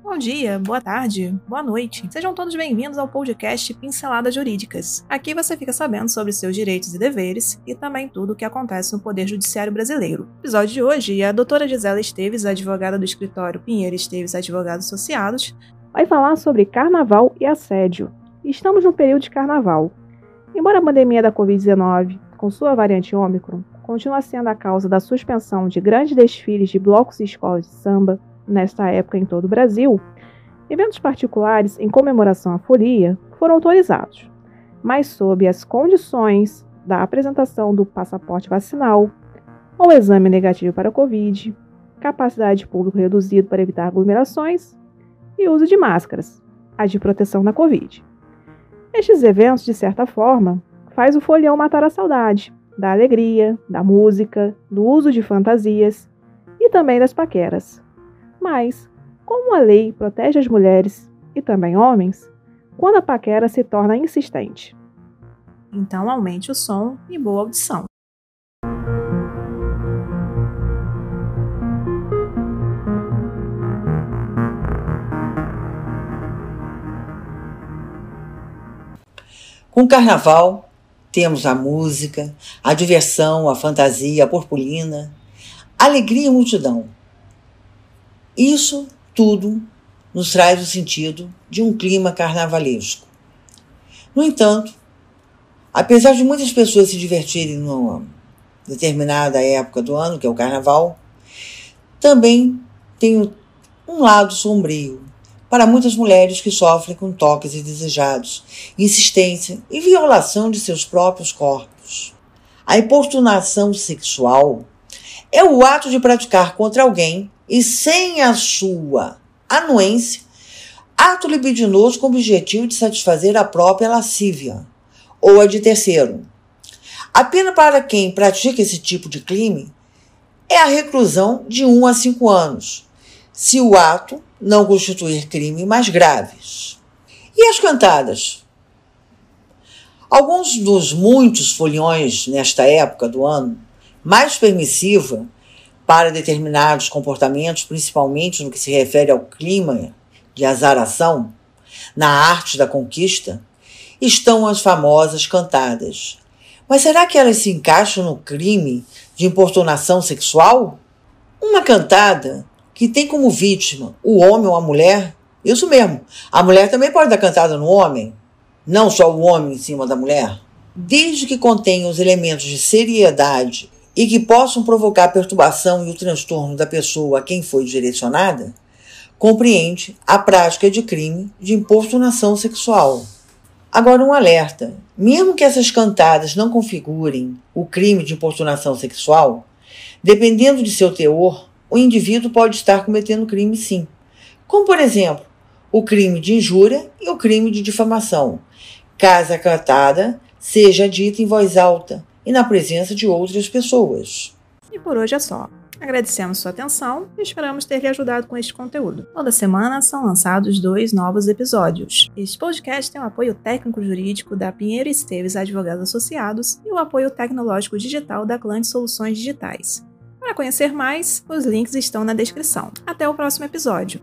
Bom dia, boa tarde, boa noite. Sejam todos bem-vindos ao podcast Pinceladas Jurídicas. Aqui você fica sabendo sobre seus direitos e deveres e também tudo o que acontece no Poder Judiciário Brasileiro. No episódio de hoje, a doutora Gisela Esteves, advogada do escritório Pinheiro Esteves Advogados Associados, vai falar sobre carnaval e assédio. Estamos no período de carnaval. Embora a pandemia da Covid-19, com sua variante Ômicron, continue sendo a causa da suspensão de grandes desfiles de blocos e escolas de samba, nesta época em todo o Brasil, eventos particulares em comemoração à folia foram autorizados, mas sob as condições da apresentação do passaporte vacinal ou exame negativo para a Covid, capacidade de público reduzido para evitar aglomerações e uso de máscaras, as de proteção da Covid. Estes eventos, de certa forma, faz o folião matar a saudade da alegria, da música, do uso de fantasias e também das paqueras. Mas, como a lei protege as mulheres e também homens, quando a paquera se torna insistente? Então aumente o som e boa audição. Com o carnaval, temos a música, a diversão, a fantasia, a purpurina, alegria e multidão. Isso tudo nos traz o sentido de um clima carnavalesco. No entanto, apesar de muitas pessoas se divertirem numa determinada época do ano, que é o carnaval, também tem um lado sombrio para muitas mulheres que sofrem com toques indesejados, insistência e violação de seus próprios corpos. A importunação sexual é o ato de praticar contra alguém e sem a sua anuência, ato libidinoso com o objetivo de satisfazer a própria lascívia ou a de terceiro. A pena para quem pratica esse tipo de crime é a reclusão de 1 a 5 anos, se o ato não constituir crime mais graves. E as cantadas? Alguns dos muitos foliões nesta época do ano, mais permissiva para determinados comportamentos, principalmente no que se refere ao clima de azaração, na arte da conquista, estão as famosas cantadas. Mas será que elas se encaixam no crime de importunação sexual? Uma cantada que tem como vítima o homem ou a mulher, isso mesmo, a mulher também pode dar cantada no homem, não só o homem em cima da mulher. Desde que contenha os elementos de seriedade e que possam provocar perturbação e o transtorno da pessoa a quem foi direcionada, compreende a prática de crime de importunação sexual. Agora, um alerta: mesmo que essas cantadas não configurem o crime de importunação sexual, dependendo de seu teor, o indivíduo pode estar cometendo crime sim. Como, por exemplo, o crime de injúria e o crime de difamação, caso a cantada seja dita em voz alta e na presença de outras pessoas. E por hoje é só. Agradecemos sua atenção e esperamos ter lhe ajudado com este conteúdo. Toda semana são lançados dois novos episódios. Este podcast tem o apoio técnico-jurídico da Pinheiro Esteves Advogados Associados e o apoio tecnológico digital da Clã de Soluções Digitais. Para conhecer mais, os links estão na descrição. Até o próximo episódio.